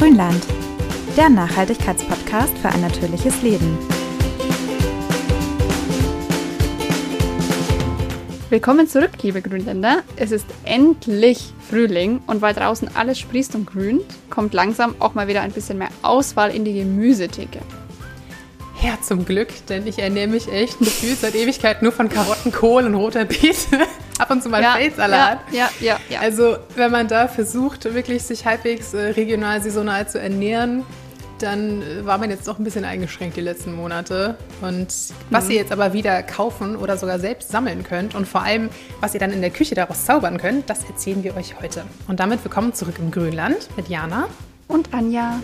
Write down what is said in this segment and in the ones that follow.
Grünland, der Nachhaltigkeitspodcast für ein natürliches Leben. Willkommen zurück, liebe Grünländer. Es ist endlich Frühling und weil draußen alles sprießt und grünt, kommt langsam auch mal wieder ein bisschen mehr Auswahl in die Gemüsetheke. Ja, zum Glück, denn ich ernähre mich echt gefühlt seit Ewigkeit nur von Karotten, Kohl und roter Beete. Ab und zu mal Ja, Feldsalat. ja, ja, ja, ja. Also, wenn man da versucht, wirklich sich halbwegs äh, regional, saisonal zu ernähren, dann äh, war man jetzt doch ein bisschen eingeschränkt die letzten Monate. Und was Mhm. ihr jetzt aber wieder kaufen oder sogar selbst sammeln könnt und vor allem, was ihr dann in der Küche daraus zaubern könnt, das erzählen wir euch heute. Und damit willkommen zurück im Grünland mit Jana. Und Anja.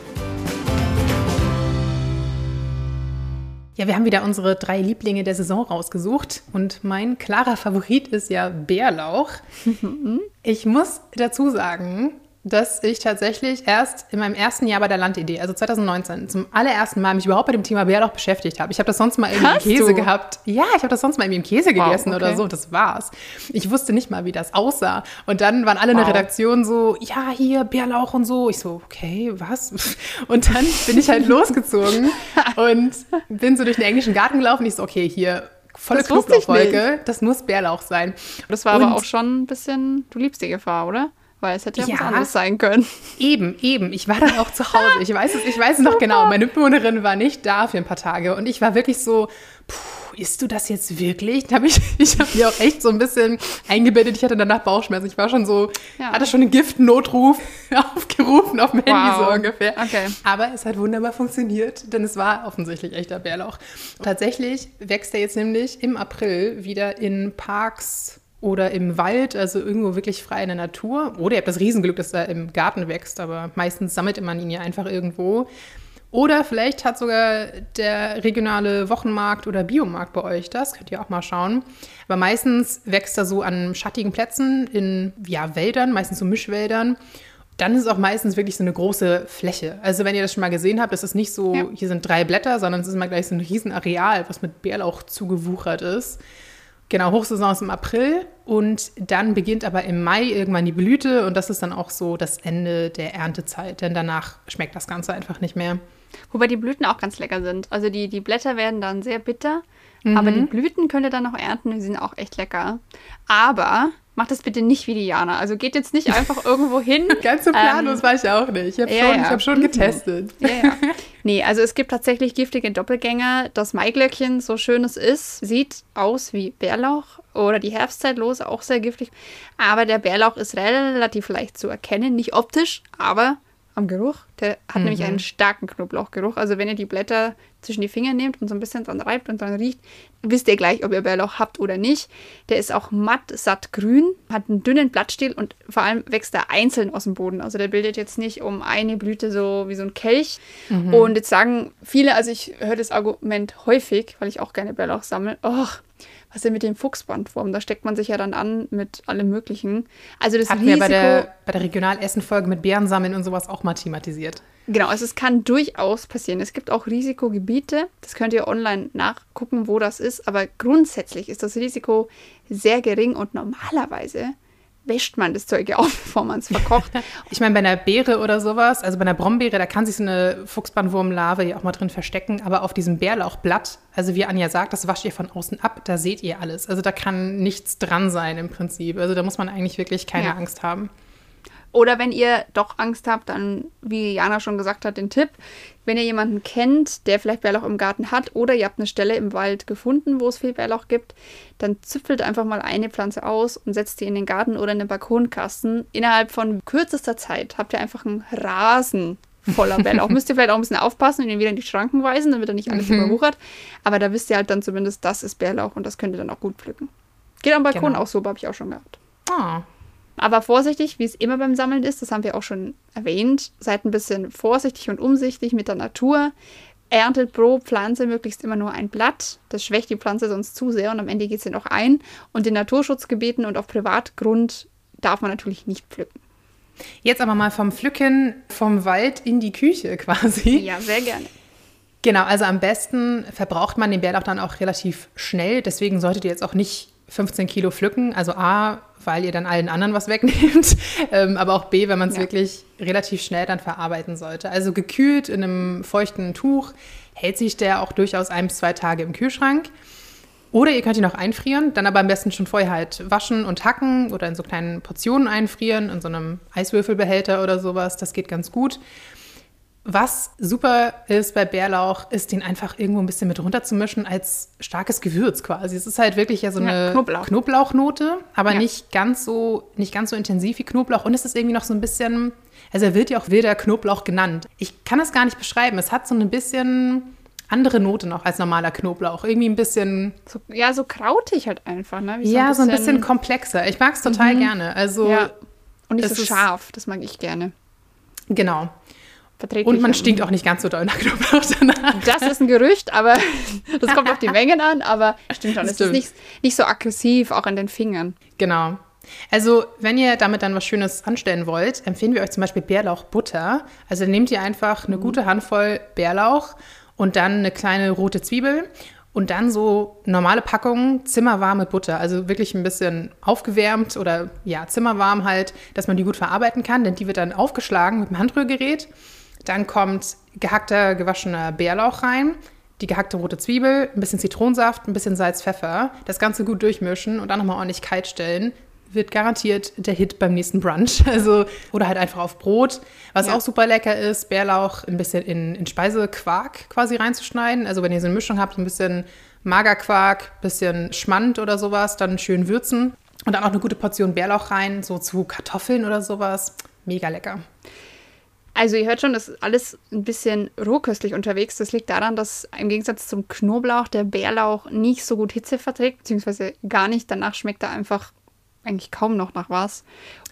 Ja, wir haben wieder unsere drei Lieblinge der Saison rausgesucht und mein klarer Favorit ist ja Bärlauch. Ich muss dazu sagen, dass ich tatsächlich erst in meinem ersten Jahr bei der Landidee, also 2019, zum allerersten Mal mich überhaupt mit dem Thema Bärlauch beschäftigt habe. Ich habe das sonst mal irgendwie im Käse du? gehabt. Ja, ich habe das sonst mal irgendwie im Käse Wow, gegessen oder okay. so. Das war's. Ich wusste nicht mal, wie das aussah. Und dann waren alle in der Wow. Redaktion so, ja, hier Bärlauch und so. Ich so, okay, was? Und dann bin ich halt losgezogen und bin so durch den englischen Garten gelaufen. Ich so, okay, hier volle Das Knoblauchwolke. Das muss Bärlauch sein. Das war Und- aber auch schon ein bisschen, du liebst die Gefahr, oder? Weil es hätte ja, was Ja. anderes sein können. Eben, eben. Ich war dann auch zu Hause. Ich weiß es, ich weiß es noch genau. Meine Mitbewohnerin war nicht da für ein paar Tage und ich war wirklich so, puh, isst du das jetzt wirklich? Da hab ich ich habe mir auch echt so ein bisschen eingebildet. Ich hatte danach Bauchschmerzen. Ich war schon so, Ja. hatte schon einen Giftnotruf aufgerufen auf dem Handy Wow. so ungefähr. Okay. Aber es hat wunderbar funktioniert, denn es war offensichtlich echter Bärlauch. Tatsächlich wächst er jetzt nämlich im April wieder in Parks oder im Wald, also irgendwo wirklich frei in der Natur. Oder ihr habt das Riesenglück, dass er im Garten wächst, aber meistens sammelt man ihn ja einfach irgendwo. Oder vielleicht hat sogar der regionale Wochenmarkt oder Biomarkt bei euch das, könnt ihr auch mal schauen. Aber meistens wächst er so an schattigen Plätzen in ja, Wäldern, meistens so Mischwäldern. Dann ist es auch meistens wirklich so eine große Fläche. Also wenn ihr das schon mal gesehen habt, ist es nicht so, Ja. hier sind drei Blätter, sondern es ist immer gleich so ein Riesenareal, was mit Bärlauch zugewuchert ist. Genau, Hochsaison ist im April und dann beginnt aber im Mai irgendwann die Blüte und das ist dann auch so das Ende der Erntezeit, denn danach schmeckt das Ganze einfach nicht mehr. Wobei die Blüten auch ganz lecker sind. Also die, die Blätter werden dann sehr bitter, aber die Blüten könnt ihr dann noch ernten, die sind auch echt lecker. Aber macht das bitte nicht wie die Jana. Also geht jetzt nicht einfach irgendwo hin. Ganz so planlos war ich auch nicht. Ich habe ja, schon, ja. ich hab schon getestet. Ja, ja. Nee, also es gibt tatsächlich giftige Doppelgänger. Das Maiglöckchen, so schön es ist, sieht aus wie Bärlauch oder die Herbstzeitlose, auch sehr giftig. Aber der Bärlauch ist relativ leicht zu erkennen, nicht optisch, aber am Geruch. Der hat nämlich einen starken Knoblauchgeruch. Also wenn ihr die Blätter zwischen die Finger nehmt und so ein bisschen dran reibt und dran riecht, wisst ihr gleich, ob ihr Bärlauch habt oder nicht. Der ist auch matt, satt grün, hat einen dünnen Blattstiel und vor allem wächst er einzeln aus dem Boden. Also der bildet jetzt nicht um eine Blüte so wie so ein Kelch. Und jetzt sagen viele, also ich höre das Argument häufig, weil ich auch gerne Bärlauch sammle, ach, was ist denn mit dem Fuchsbandwurm? Da steckt man sich ja dann an mit allem Möglichen. Also das Hatten wir Risiko... bei der, bei der Regionalessen-Folge mit Beeren sammeln und sowas auch mal thematisiert. Genau, also es kann durchaus passieren. Es gibt auch Risikogebiete, das könnt ihr online nachgucken, wo das ist, aber grundsätzlich ist das Risiko sehr gering und normalerweise wäscht man das Zeug ja auf, bevor man es verkocht. Ich meine, bei einer Beere oder sowas, also bei einer Brombeere, da kann sich so eine Fuchsbandwurmlarve ja auch mal drin verstecken, aber auf diesem Bärlauchblatt, also wie Anja sagt, das wascht ihr von außen ab, da seht ihr alles. Also da kann nichts dran sein im Prinzip. Also da muss man eigentlich wirklich keine Ja. Angst haben. Oder wenn ihr doch Angst habt, dann, wie Jana schon gesagt hat, den Tipp, wenn ihr jemanden kennt, der vielleicht Bärlauch im Garten hat oder ihr habt eine Stelle im Wald gefunden, wo es viel Bärlauch gibt, dann züpfelt einfach mal eine Pflanze aus und setzt die in den Garten oder in den Balkonkasten. Innerhalb von kürzester Zeit habt ihr einfach einen Rasen voller Bärlauch. Müsst ihr vielleicht auch ein bisschen aufpassen und ihn wieder in die Schranken weisen, damit er nicht alles überwuchert. Aber da wisst ihr halt dann zumindest, das ist Bärlauch und das könnt ihr dann auch gut pflücken. Geht am Balkon Genau. auch so, habe ich auch schon gehabt. Ah, Aber vorsichtig, wie es immer beim Sammeln ist, das haben wir auch schon erwähnt. Seid ein bisschen vorsichtig und umsichtig mit der Natur. Erntet pro Pflanze möglichst immer nur ein Blatt. Das schwächt die Pflanze sonst zu sehr und am Ende geht sie noch ein. Und in Naturschutzgebieten und auf Privatgrund darf man natürlich nicht pflücken. Jetzt aber mal vom Pflücken vom Wald in die Küche quasi. Ja, sehr gerne. Genau, also am besten verbraucht man den Bärlauch dann auch relativ schnell. Deswegen solltet ihr jetzt auch nicht 15 Kilo pflücken. Also A, weil ihr dann allen anderen was wegnehmt, ähm, aber auch B, wenn man es Ja. wirklich relativ schnell dann verarbeiten sollte. Also gekühlt in einem feuchten Tuch hält sich der auch durchaus ein bis zwei Tage im Kühlschrank. Oder ihr könnt ihn auch einfrieren, dann aber am besten schon vorher halt waschen und hacken oder in so kleinen Portionen einfrieren, in so einem Eiswürfelbehälter oder sowas. Das geht ganz gut. Was super ist bei Bärlauch, ist den einfach irgendwo ein bisschen mit runterzumischen als starkes Gewürz quasi. Es ist halt wirklich ja so Ja, eine Knoblauch. Knoblauchnote, aber Ja. nicht ganz so nicht ganz so intensiv wie Knoblauch und es ist irgendwie noch so ein bisschen, also er wird ja auch wilder Knoblauch genannt. Ich kann es gar nicht beschreiben. Es hat so ein bisschen andere Note noch als normaler Knoblauch. Irgendwie ein bisschen So, ja, so krautig halt einfach, ne? Wie ja, so ein bisschen komplexer. Ich mag es total gerne. Also Ja. Und nicht es so ist- scharf, das mag ich gerne. genau. Verträglich. Und man stinkt auch nicht ganz so doll nach Knoblauch danach. Das ist ein Gerücht, aber das kommt auf die Mengen an, aber stimmt schon. Es ist nicht, nicht so aggressiv, auch an den Fingern. Genau. Also, wenn ihr damit dann was Schönes anstellen wollt, empfehlen wir euch zum Beispiel Bärlauchbutter. Also nehmt ihr einfach eine gute Handvoll Bärlauch und dann eine kleine rote Zwiebel und dann so normale Packungen zimmerwarme Butter. Also wirklich ein bisschen aufgewärmt oder ja, zimmerwarm halt, dass man die gut verarbeiten kann, denn die wird dann aufgeschlagen mit dem Handrührgerät. Dann kommt gehackter, gewaschener Bärlauch rein, die gehackte rote Zwiebel, ein bisschen Zitronensaft, ein bisschen Salz, Pfeffer. Das Ganze gut durchmischen und dann nochmal ordentlich kalt stellen. Wird garantiert der Hit beim nächsten Brunch. Also, oder halt einfach auf Brot. Was Ja. auch super lecker ist, Bärlauch ein bisschen in, in Speisequark quasi reinzuschneiden. Also, wenn ihr so eine Mischung habt, so ein bisschen Magerquark, bisschen Schmand oder sowas, dann schön würzen. Und dann auch eine gute Portion Bärlauch rein, so zu Kartoffeln oder sowas. Mega lecker. Also ihr hört schon, das ist alles ein bisschen rohköstlich unterwegs. Das liegt daran, dass im Gegensatz zum Knoblauch der Bärlauch nicht so gut Hitze verträgt, beziehungsweise gar nicht. Danach schmeckt er einfach eigentlich kaum noch nach was.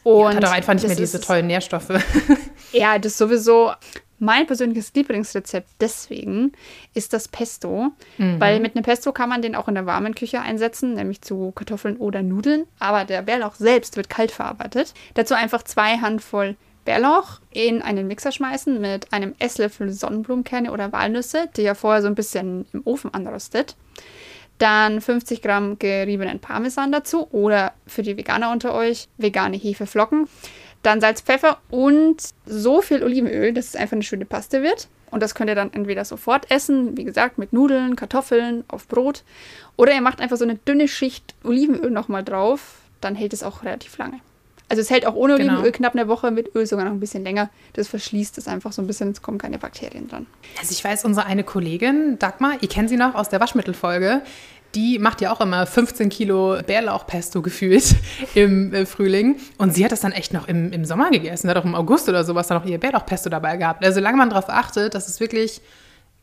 Und Hat auch einfach nicht mehr diese ist- tollen Nährstoffe. Ja, das ist sowieso mein persönliches Lieblingsrezept. Deswegen ist das Pesto, weil mit einem Pesto kann man den auch in der warmen Küche einsetzen, nämlich zu Kartoffeln oder Nudeln. Aber der Bärlauch selbst wird kalt verarbeitet. Dazu einfach zwei Handvoll Bärlauch in einen Mixer schmeißen mit einem Esslöffel Sonnenblumenkerne oder Walnüsse, die ihr vorher so ein bisschen im Ofen anröstet. Dann 50 Gramm geriebenen Parmesan dazu oder für die Veganer unter euch vegane Hefeflocken. Dann Salz, Pfeffer und so viel Olivenöl, dass es einfach eine schöne Paste wird. Und das könnt ihr dann entweder sofort essen, wie gesagt, mit Nudeln, Kartoffeln, auf Brot. Oder ihr macht einfach so eine dünne Schicht Olivenöl nochmal drauf. Dann hält es auch relativ lange. Also es hält auch ohne Genau. Olivenöl knapp eine Woche, mit Öl sogar noch ein bisschen länger. Das verschließt es einfach so ein bisschen, es kommen keine Bakterien dran. Also ich weiß, unsere eine Kollegin, Dagmar, ihr kennt sie noch aus der Waschmittelfolge, die macht ja auch immer 15 Kilo Bärlauchpesto gefühlt im äh, Frühling. Und sie hat das dann echt noch im, im Sommer gegessen. Hat auch im August oder sowas dann noch ihr Bärlauchpesto dabei gehabt. Also solange man darauf achtet, dass es wirklich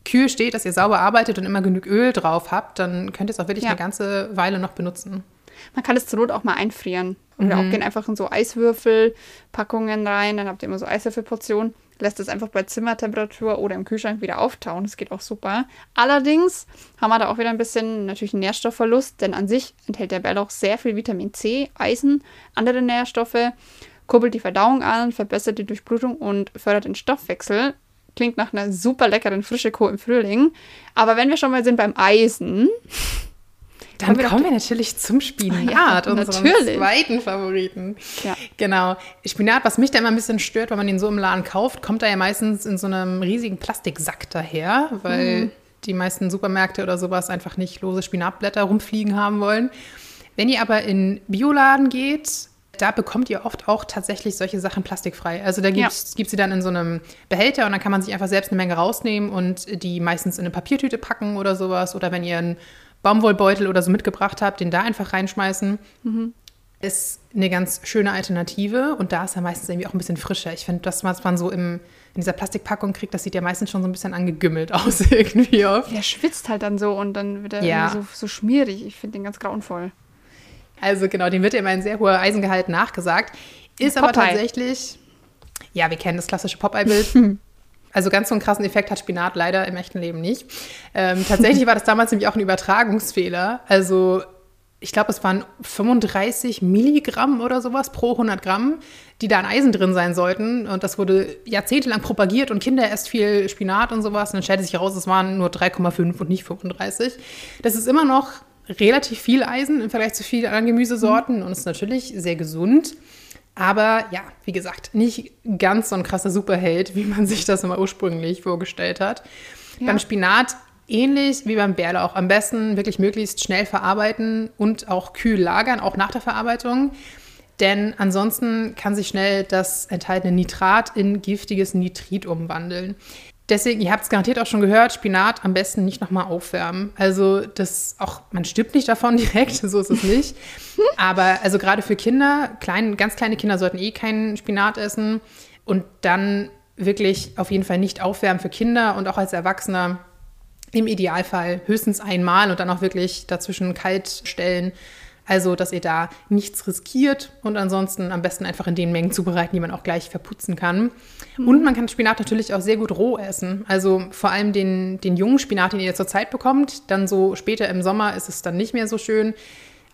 kühl steht, dass ihr sauber arbeitet und immer genug Öl drauf habt, dann könnt ihr es auch wirklich Ja. eine ganze Weile noch benutzen. Man kann es zur Not auch mal einfrieren. Oder auch gehen einfach in so Eiswürfelpackungen rein. Dann habt ihr immer so Eiswürfelportionen. Lässt es einfach bei Zimmertemperatur oder im Kühlschrank wieder auftauen. Das geht auch super. Allerdings haben wir da auch wieder ein bisschen natürlich einen Nährstoffverlust, denn an sich enthält der Bärlauch sehr viel Vitamin C, Eisen, andere Nährstoffe, kurbelt die Verdauung an, verbessert die Durchblutung und fördert den Stoffwechsel. Klingt nach einer super leckeren frische Kuh im Frühling. Aber wenn wir schon mal sind beim Eisen, Dann Kommen wir kommen wir natürlich zum Spinat, Ja, unserem natürlich. zweiten Favoriten. Ja. Genau. Spinat, was mich da immer ein bisschen stört, wenn man den so im Laden kauft, kommt er ja meistens in so einem riesigen Plastiksack daher, weil Mhm. die meisten Supermärkte oder sowas einfach nicht lose Spinatblätter rumfliegen haben wollen. Wenn ihr aber in Bioladen geht, da bekommt ihr oft auch tatsächlich solche Sachen plastikfrei. Also da gibt es sie dann in so einem Behälter und dann kann man sich einfach selbst eine Menge rausnehmen und die meistens in eine Papiertüte packen oder sowas. Oder wenn ihr einen Baumwollbeutel oder so mitgebracht habt, den da einfach reinschmeißen. Ist eine ganz schöne Alternative und da ist er meistens irgendwie auch ein bisschen frischer. Ich finde, das, was man so im, in dieser Plastikpackung kriegt, das sieht ja meistens schon so ein bisschen angegümmelt aus irgendwie oft. Der schwitzt halt dann so und dann wird er Ja. so, so schmierig. Ich finde den ganz grauenvoll. Also genau, dem wird ja immer ein sehr hoher Eisengehalt nachgesagt. Ist aber Popeye. tatsächlich, ja, wir kennen das klassische Popeye-Bild. Also ganz so einen krassen Effekt hat Spinat leider im echten Leben nicht. Ähm, tatsächlich war das damals nämlich auch ein Übertragungsfehler. Also ich glaube, es waren 35 Milligramm oder sowas pro 100 Gramm, die da an Eisen drin sein sollten. Und das wurde jahrzehntelang propagiert und Kinder esst viel Spinat und sowas. Und dann stellte sich heraus, es waren nur 3,5 und nicht 35. Das ist immer noch relativ viel Eisen im Vergleich zu vielen anderen Gemüsesorten und ist natürlich sehr gesund. Aber ja, wie gesagt, nicht ganz so ein krasser Superheld, wie man sich das immer ursprünglich vorgestellt hat. Ja. Beim Spinat ähnlich wie beim Bärlauch. Am besten wirklich möglichst schnell verarbeiten und auch kühl lagern, auch nach der Verarbeitung. Denn ansonsten kann sich schnell das enthaltene Nitrat in giftiges Nitrit umwandeln. Deswegen, ihr habt es garantiert auch schon gehört, Spinat am besten nicht nochmal aufwärmen. Also das auch, man stirbt nicht davon direkt, so ist es nicht. Aber also gerade für Kinder, klein, ganz kleine Kinder sollten eh keinen Spinat essen. Und dann wirklich auf jeden Fall nicht aufwärmen für Kinder und auch als Erwachsener im Idealfall höchstens einmal und dann auch wirklich dazwischen kalt stellen also, dass ihr da nichts riskiert und ansonsten am besten einfach in den Mengen zubereiten, die man auch gleich verputzen kann. Mhm. Und man kann Spinat natürlich auch sehr gut roh essen. Also vor allem den, den jungen Spinat, den ihr zurzeit bekommt. Dann so später im Sommer ist es dann nicht mehr so schön.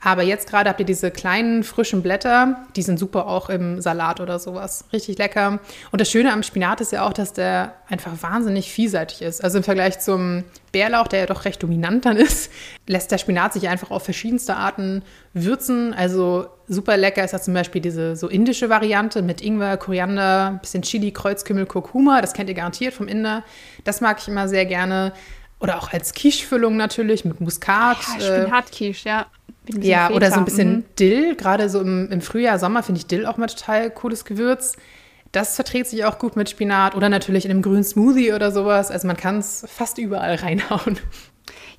Aber jetzt gerade habt ihr diese kleinen frischen Blätter, die sind super auch im Salat oder sowas. Richtig lecker. Und das Schöne am Spinat ist ja auch, dass der einfach wahnsinnig vielseitig ist. Also im Vergleich zum Bärlauch, der ja doch recht dominant dann ist, lässt der Spinat sich einfach auf verschiedenste Arten würzen. Also super lecker ist ja zum Beispiel diese so indische Variante mit Ingwer, Koriander, bisschen Chili, Kreuzkümmel, Kurkuma. Das kennt ihr garantiert vom Inder. Das mag ich immer sehr gerne. Oder auch als Quiche-Füllung natürlich mit Muskat. Ja, Spinat-Quiche, ja. Ja, Feta. oder so ein bisschen mhm. Dill. Gerade so im, im Frühjahr, Sommer finde ich Dill auch mal total cooles Gewürz. Das verträgt sich auch gut mit Spinat oder natürlich in einem grünen Smoothie oder sowas. Also man kann es fast überall reinhauen.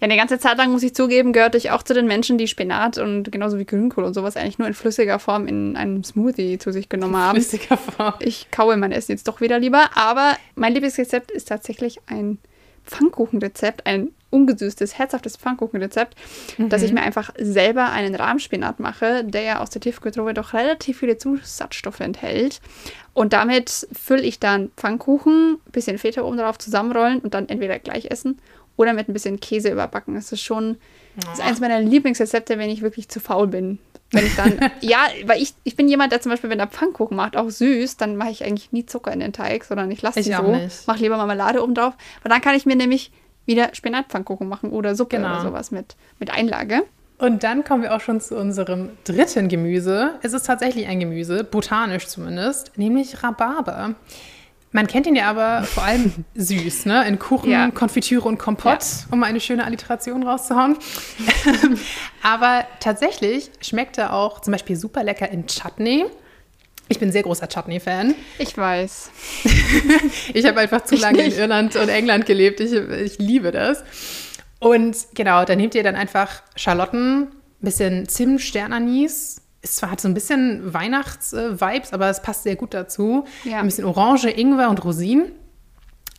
Ja, eine ganze Zeit lang, muss ich zugeben, gehörte ich auch zu den Menschen, die Spinat und genauso wie Grünkohl und sowas eigentlich nur in flüssiger Form in einem Smoothie zu sich genommen haben. Flüssiger Form. Ich kaue mein Essen jetzt doch wieder lieber. Aber mein Lieblingsrezept ist tatsächlich ein Pfannkuchenrezept, ein ungesüßtes, herzhaftes Pfannkuchenrezept, mhm. dass ich mir einfach selber einen Rahmspinat mache, der ja aus der Tiefkühltruhe doch relativ viele Zusatzstoffe enthält. Und damit fülle ich dann Pfannkuchen, bisschen Feta oben drauf zusammenrollen und dann entweder gleich essen oder mit ein bisschen Käse überbacken. Das ist schon das ist eines meiner Lieblingsrezepte, wenn ich wirklich zu faul bin. Wenn ich dann, ja, weil ich, ich bin jemand, der zum Beispiel, wenn er Pfannkuchen macht, auch süß, dann mache ich eigentlich nie Zucker in den Teig, sondern ich lasse sie so, mache lieber Marmelade oben drauf. Weil dann kann ich mir nämlich wieder Spinatpfannkuchen machen oder Suppe genau. oder sowas mit, mit Einlage. Und dann kommen wir auch schon zu unserem dritten Gemüse. Es ist tatsächlich ein Gemüse, botanisch zumindest, nämlich Rhabarber. Man kennt ihn ja aber vor allem süß, ne? In Kuchen, ja. Konfitüre und Kompott, ja. um eine schöne Alliteration rauszuhauen. aber tatsächlich schmeckt er auch zum Beispiel super lecker in Chutney. Ich bin sehr großer Chutney-Fan. Ich weiß. ich habe einfach zu lange in Irland und England gelebt. Ich, ich liebe das. Und genau, dann nehmt ihr dann einfach Schalotten, bisschen Zimt, Sternanis. Es zwar hat so ein bisschen Weihnachts-Vibes, aber es passt sehr gut dazu. Ja. Ein bisschen Orange, Ingwer und Rosinen.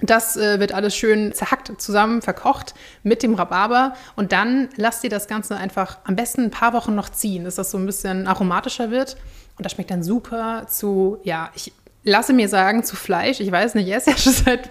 Das äh, wird alles schön zerhackt zusammen verkocht mit dem Rhabarber und dann lasst ihr das Ganze einfach am besten ein paar Wochen noch ziehen, dass das so ein bisschen aromatischer wird. Und das schmeckt dann super zu, ja, ich lasse mir sagen, zu Fleisch. Ich weiß nicht, ich esse ja schon seit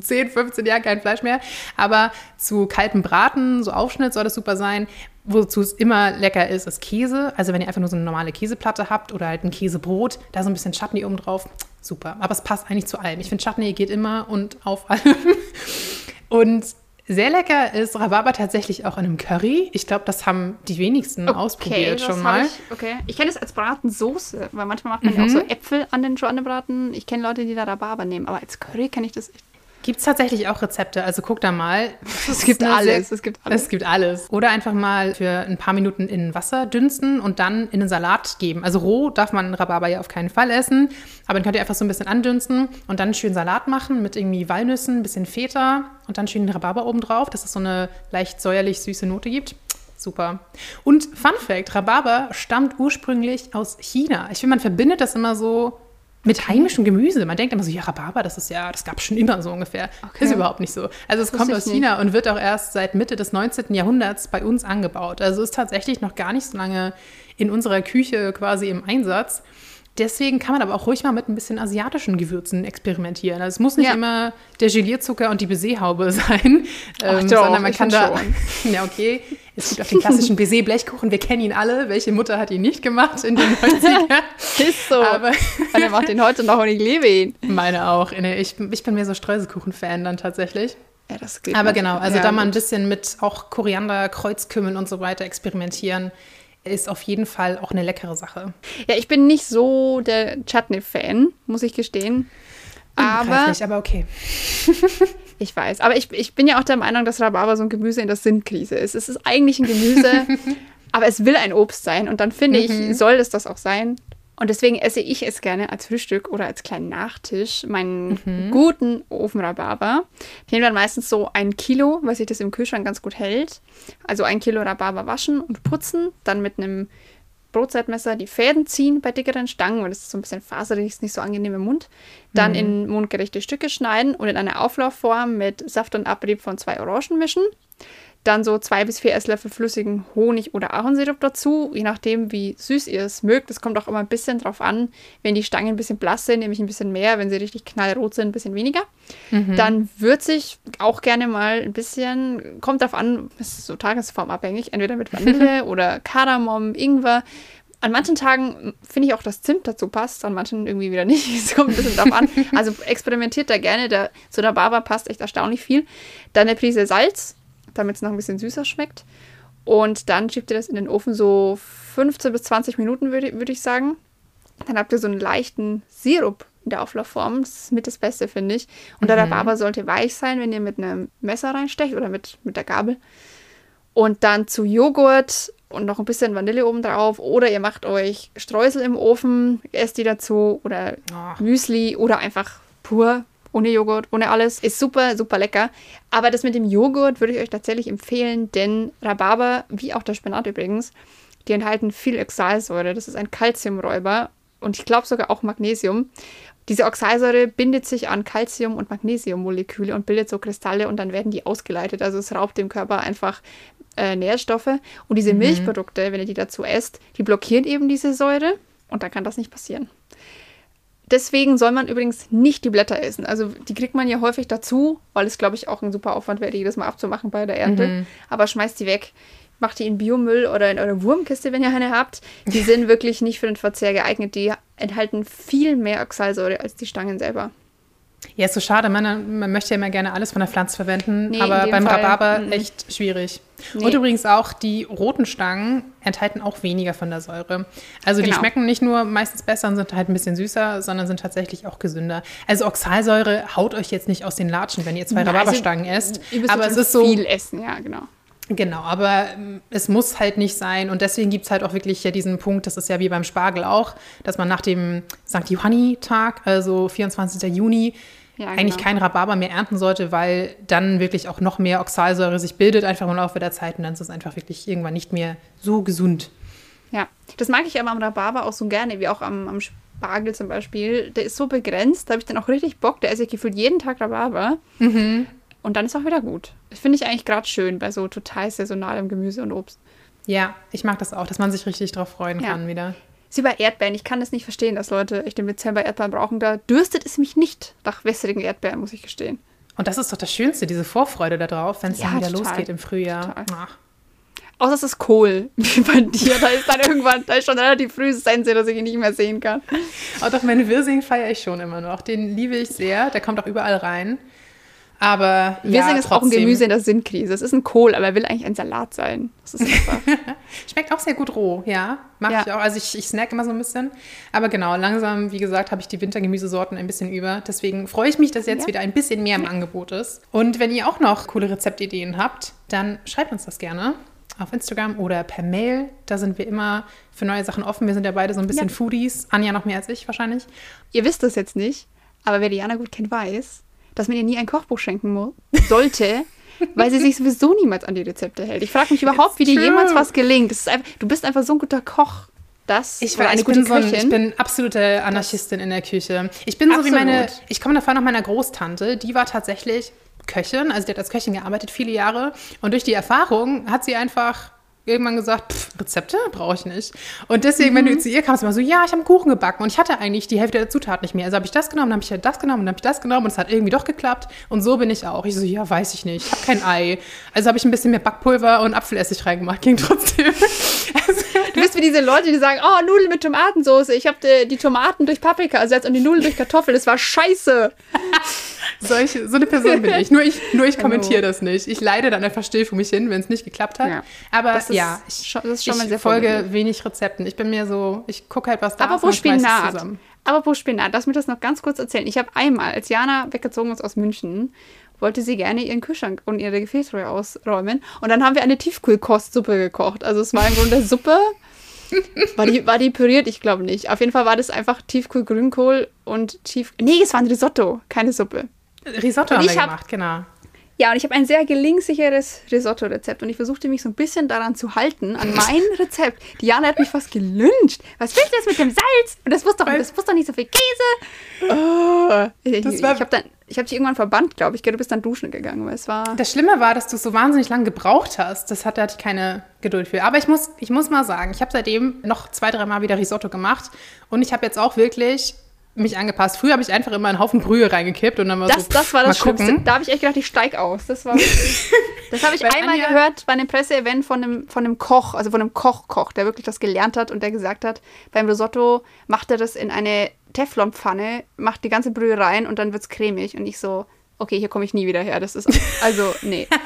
10, 15 Jahren kein Fleisch mehr. Aber zu kaltem Braten, so Aufschnitt soll das super sein. Wozu es immer lecker ist, ist Käse. Also wenn ihr einfach nur so eine normale Käseplatte habt oder halt ein Käsebrot, da so ein bisschen Chutney oben drauf. Super. Aber es passt eigentlich zu allem. Ich finde, Chutney geht immer und auf allem. Und sehr lecker ist Rhabarber tatsächlich auch in einem Curry. Ich glaube, das haben die wenigsten okay, ausprobiert schon mal. Ich, okay, ich kenne es als Bratensoße, weil manchmal macht man mhm. ja auch so mhm. Äpfel an den Schornebraten. Ich kenne Leute, die da Rhabarber nehmen, aber als Curry kenne ich das echt Gibt es tatsächlich auch Rezepte? Also guck da mal. Es gibt alles. Es gibt alles. Es gibt alles. Oder einfach mal für ein paar Minuten in Wasser dünsten und dann in den Salat geben. Also roh darf man Rhabarber ja auf keinen Fall essen. Aber dann könnt ihr einfach so ein bisschen andünsten und dann einen schönen Salat machen mit irgendwie Walnüssen, ein bisschen Feta und dann schön den Rhabarber oben drauf, dass es so eine leicht säuerlich süße Note gibt. Super. Und Fun Fact: Rhabarber stammt ursprünglich aus China. Ich finde, man verbindet das immer so mit heimischem Gemüse. Man denkt immer so, ja, Rhabarber, das ist ja, das gab es schon immer so ungefähr. Okay. Ist überhaupt nicht so. Also es kommt aus China nicht. und wird auch erst seit Mitte des 19. Jahrhunderts bei uns angebaut. Also ist tatsächlich noch gar nicht so lange in unserer Küche quasi im Einsatz. Deswegen kann man aber auch ruhig mal mit ein bisschen asiatischen Gewürzen experimentieren. Also es muss nicht ja. immer der Gelierzucker und die Baiser-Haube sein, Ach, ähm, doch, sondern man kann da. ja, okay. Es gibt auch den klassischen Baiser-Blechkuchen. Wir kennen ihn alle. Welche Mutter hat ihn nicht gemacht in den 90ern? Ist so. Aber macht ihn heute noch und ich liebe ihn. Meine auch. Ich, ich bin mehr so Streuselkuchen-Fan dann tatsächlich. Ja, das geht Aber genau, also Ja, da mal ein bisschen mit auch Koriander, Kreuzkümmel und so weiter experimentieren, ist auf jeden Fall auch eine leckere Sache. Ja, ich bin nicht so der Chutney-Fan, muss ich gestehen. Aber aber okay. ich weiß. Aber ich, ich bin ja auch der Meinung, dass Rhabarber so ein Gemüse in der Sinnkrise ist. Es ist eigentlich ein Gemüse, aber es will ein Obst sein. Und dann finde ich, soll es das auch sein. Und deswegen esse ich es gerne als Frühstück oder als kleinen Nachtisch, meinen guten Ofenrhabarber. Ich nehme dann meistens so ein Kilo, weil sich das im Kühlschrank ganz gut hält. Also ein Kilo Rhabarber waschen und putzen, dann mit einem Brotzeitmesser die Fäden ziehen bei dickeren Stangen, weil das ist so ein bisschen faserig, ist nicht so angenehm im Mund. Dann in mundgerechte Stücke schneiden und in eine Auflaufform mit Saft und Abrieb von zwei Orangen mischen. Dann so zwei bis vier Esslöffel flüssigen Honig oder Ahornsirup dazu, je nachdem, wie süß ihr es mögt. Das kommt auch immer ein bisschen drauf an. Wenn die Stangen ein bisschen blass sind, nehme ich ein bisschen mehr. Wenn sie richtig knallrot sind, ein bisschen weniger. Dann würze ich auch gerne mal ein bisschen, kommt drauf an, das ist so tagesformabhängig, entweder mit Vanille oder Kardamom, Ingwer. An manchen Tagen finde ich auch, dass Zimt dazu passt, an manchen irgendwie wieder nicht. Es kommt ein bisschen drauf an. Also experimentiert da gerne. Der, zu der Barber passt echt erstaunlich viel. Dann eine Prise Salz, damit es noch ein bisschen süßer schmeckt. Und dann schiebt ihr das in den Ofen so 15 bis 20 Minuten, würde würd ich sagen. Dann habt ihr so einen leichten Sirup in der Auflaufform. Das ist mit das Beste, finde ich. Und der Rhabarber sollte weich sein, wenn ihr mit einem Messer reinstecht oder mit, mit der Gabel. Und dann zu Joghurt und noch ein bisschen Vanille oben drauf. Oder ihr macht euch Streusel im Ofen, esst die dazu. Oder Ach. Müsli oder einfach pur, ohne Joghurt, ohne alles. Ist super, super lecker. Aber das mit dem Joghurt würde ich euch tatsächlich empfehlen, denn Rhabarber, wie auch der Spinat übrigens, die enthalten viel Oxalsäure. Das ist ein Calciumräuber und ich glaube sogar auch Magnesium. Diese Oxalsäure bindet sich an Calcium- und Magnesiummoleküle und bildet so Kristalle und dann werden die ausgeleitet. Also es raubt dem Körper einfach äh, Nährstoffe. Und diese Milchprodukte, wenn ihr die dazu esst, die blockieren eben diese Säure und dann kann das nicht passieren. Deswegen soll man übrigens nicht die Blätter essen. Also die kriegt man ja häufig dazu, weil es, glaube ich, auch ein super Aufwand wäre, die jedes Mal abzumachen bei der Ernte. Aber schmeißt die weg. Macht die in Biomüll oder in eure Wurmkiste, wenn ihr eine habt. Die sind wirklich nicht für den Verzehr geeignet. Die enthalten viel mehr Oxalsäure als die Stangen selber. Ja, ist so schade. Man, man möchte ja immer gerne alles von der Pflanze verwenden, Nee, aber beim Fall, Rhabarber mhm. echt schwierig. Nee. Und übrigens auch die roten Stangen enthalten auch weniger von der Säure. Also die Genau. schmecken nicht nur meistens besser und sind halt ein bisschen süßer, sondern sind tatsächlich auch gesünder. Also Oxalsäure haut euch jetzt nicht aus den Latschen, wenn ihr zwei also, Rhabarberstangen esst. Ihr müsst Aber es ist so, viel essen, ja, genau. Genau, aber ähm, es muss halt nicht sein. Und deswegen gibt es halt auch wirklich ja diesen Punkt, das ist ja wie beim Spargel auch, dass man nach dem St. Johanni-Tag, also 24. Juni, Ja, eigentlich genau. kein Rhabarber mehr ernten sollte, weil dann wirklich auch noch mehr Oxalsäure sich bildet, einfach im Laufe der Zeit. Und dann ist es einfach wirklich irgendwann nicht mehr so gesund. Ja, das mag ich aber am Rhabarber auch so gerne, wie auch am, am Spargel zum Beispiel. Der ist so begrenzt, da habe ich dann auch richtig Bock. Da esse ich gefühlt jeden Tag Rhabarber. Und dann ist auch wieder gut. Das finde ich eigentlich gerade schön bei so total saisonalem Gemüse und Obst. Ja, ich mag das auch, dass man sich richtig drauf freuen Ja. kann wieder. Ist wie bei Erdbeeren. Ich kann das nicht verstehen, dass Leute echt im Dezember Erdbeeren brauchen. Da dürstet es mich nicht nach wässrigen Erdbeeren, muss ich gestehen. Und das ist doch das Schönste, diese Vorfreude darauf, wenn es Ja, dann wieder total. losgeht im Frühjahr. Außer es ist Kohl, wie bei dir. Da ist dann irgendwann, da ist schon relativ früh Sense, dass ich ihn nicht mehr sehen kann. Oh, doch, meinen Wirsing feiere ich schon immer noch. Den liebe ich sehr. Der kommt auch überall rein. Aber Wirsing ja, ist auch ein. Gemüse in der Sinnkrise. Es ist ein Kohl, aber er will eigentlich ein Salat sein. Das ist einfach. Schmeckt auch sehr gut roh, ja. Mag Ja. ich auch. Also ich, ich snack immer so ein bisschen. Aber genau, langsam, wie gesagt, habe ich die Wintergemüsesorten ein bisschen über. Deswegen freue ich mich, dass jetzt Ja. wieder ein bisschen mehr im Angebot ist. Und wenn ihr auch noch coole Rezeptideen habt, dann schreibt uns das gerne auf Instagram oder per Mail. Da sind wir immer für neue Sachen offen. Wir sind ja beide so ein bisschen. Foodies. Anja noch mehr als ich wahrscheinlich. Ihr wisst das jetzt nicht, aber wer Diana gut kennt, weiß, dass man ihr nie ein Kochbuch schenken sollte, weil sie sich sowieso niemals an die Rezepte hält. Ich frage mich überhaupt, wie dir jemals was gelingt. Das einfach, du bist einfach so ein guter Koch. Das Ich, war, eine ich, gute bin so ein, ich bin absolute Anarchistin in der Küche. Ich bin so wie meine, Absolut. ich komme davon nach meiner Großtante, die war tatsächlich Köchin, also die hat als Köchin gearbeitet viele Jahre und durch die Erfahrung hat sie einfach irgendwann gesagt, pff, Rezepte brauche ich nicht. Und deswegen, wenn Mhm. du zu ihr kamst, immer so, ja, ich habe einen Kuchen gebacken und ich hatte eigentlich die Hälfte der Zutaten nicht mehr. Also habe ich das genommen, dann habe ich das genommen, dann habe ich das genommen und es hat irgendwie doch geklappt. Und so bin ich auch. Ich so, ja, weiß ich nicht, ich habe kein Ei. Also habe ich ein bisschen mehr Backpulver und Apfelessig reingemacht, ging trotzdem. Also, Du bist wie diese Leute, die sagen, oh, Nudeln mit Tomatensauce. Ich habe die, die Tomaten durch Paprika ersetzt und die Nudeln durch Kartoffel. Das war scheiße. Solche, so eine Person bin ich. Nur ich, nur ich kommentiere das nicht. Ich leide dann einfach still vor mich hin, wenn es nicht geklappt hat. Ja. Aber Das ist ja, ich, schon- das ist schon mal ich sehr folge vorbildlich. wenig Rezepten. Ich bin mir so, ich gucke halt, was da Aber ist wo schmeiß es Spinat? zusammen. Aber wo Spinat? Lass mich das noch ganz kurz erzählen. Ich habe einmal, als Jana weggezogen ist aus München, wollte sie gerne ihren Kühlschrank und ihre Gefäßruhe ausräumen. Und dann haben wir eine Tiefkühlkostsuppe gekocht. Also es war im Grunde Suppe. War die, war die püriert? Ich glaube nicht. Auf jeden Fall war das einfach Tiefkühlgrünkohl und Tief... Nee, es war ein Risotto, keine Suppe. Risotto Und haben wir ich hab- gemacht, genau. Ja, und ich habe ein sehr gelingsicheres Risotto-Rezept und ich versuchte mich so ein bisschen daran zu halten, an mein Rezept. Diana hat mich fast gelünscht. Was willst du jetzt mit dem Salz? Und das muss doch, das muss doch nicht so viel Käse. Oh. Ich, ich habe dann, ich habe dich irgendwann verbannt, glaube ich. Du bist dann duschen gegangen, weil es war. Das Schlimme war, dass du so wahnsinnig lange gebraucht hast. Das hat, da hatte ich keine Geduld für. Aber ich muss, ich muss mal sagen, ich habe seitdem noch zwei, dreimal wieder Risotto gemacht. Und ich habe jetzt auch wirklich mich angepasst. Früher habe ich einfach immer einen Haufen Brühe reingekippt und dann war Das, so, das war das Schlimmste. gucken. Da habe ich echt gedacht, ich steig aus. Das war Das habe ich Weil einmal Anja- gehört bei einem Presseevent von einem, von einem Koch, also von einem Koch-Koch, der wirklich das gelernt hat und der gesagt hat, beim Risotto macht er das in eine Teflonpfanne, macht die ganze Brühe rein und dann wird es cremig. Und ich so, okay, hier komme ich nie wieder her. Das ist, also, nee.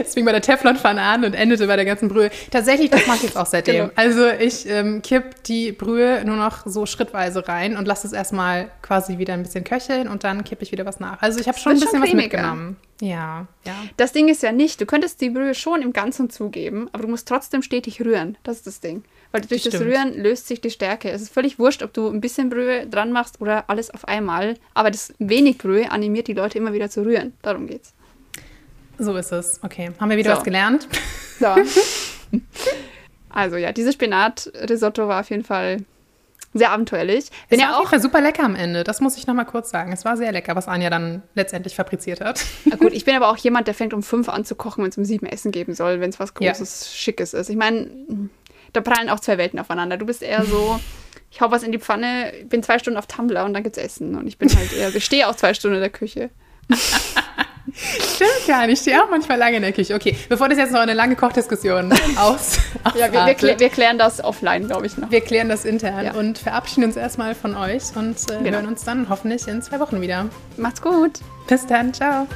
Es fing bei der Teflonpfanne an und endete bei der ganzen Brühe. Tatsächlich, das mache ich jetzt auch seitdem. Genau. Also ich ähm, kipp die Brühe nur noch so schrittweise rein und lasse es erstmal quasi wieder ein bisschen köcheln und dann kippe ich wieder was nach. Also ich habe schon ein bisschen schon was mitgenommen. Ja, ja. Das Ding ist ja nicht, du könntest die Brühe schon im Ganzen zugeben, aber du musst trotzdem stetig rühren. Das ist das Ding. Weil durch das Stimmt. Rühren löst sich die Stärke. Es ist völlig wurscht, ob du ein bisschen Brühe dran machst oder alles auf einmal. Aber das wenig Brühe animiert die Leute immer wieder zu rühren. Darum geht's. So ist es. Okay, haben wir wieder So. was gelernt? So. also ja, dieses Spinat-Risotto war auf jeden Fall sehr abenteuerlich. Wenn Es war jeden auch, super lecker am Ende. Das muss ich noch mal kurz sagen. Es war sehr lecker, was Anja dann letztendlich fabriziert hat. Na gut, ich bin aber auch jemand, der fängt um fünf an zu kochen, wenn es um sieben Essen geben soll, wenn es was Ja. Großes, Schickes ist. Ich meine, da prallen auch zwei Welten aufeinander. Du bist eher so, ich hau was in die Pfanne, bin zwei Stunden auf Tumblr und dann gibt's Essen. Und ich bin halt eher, ich stehe auch zwei Stunden in der Küche. Stimmt gar nicht. Ich stehe auch manchmal lange in der Küche. Okay, bevor das jetzt noch eine lange Kochdiskussion aus, Ja, wir, wir, ausartet, klä- wir klären das offline, glaube ich, noch. Wir klären das intern Ja. und verabschieden uns erstmal von euch und äh, Genau. hören uns dann hoffentlich in zwei Wochen wieder. Macht's gut. Bis dann, ciao.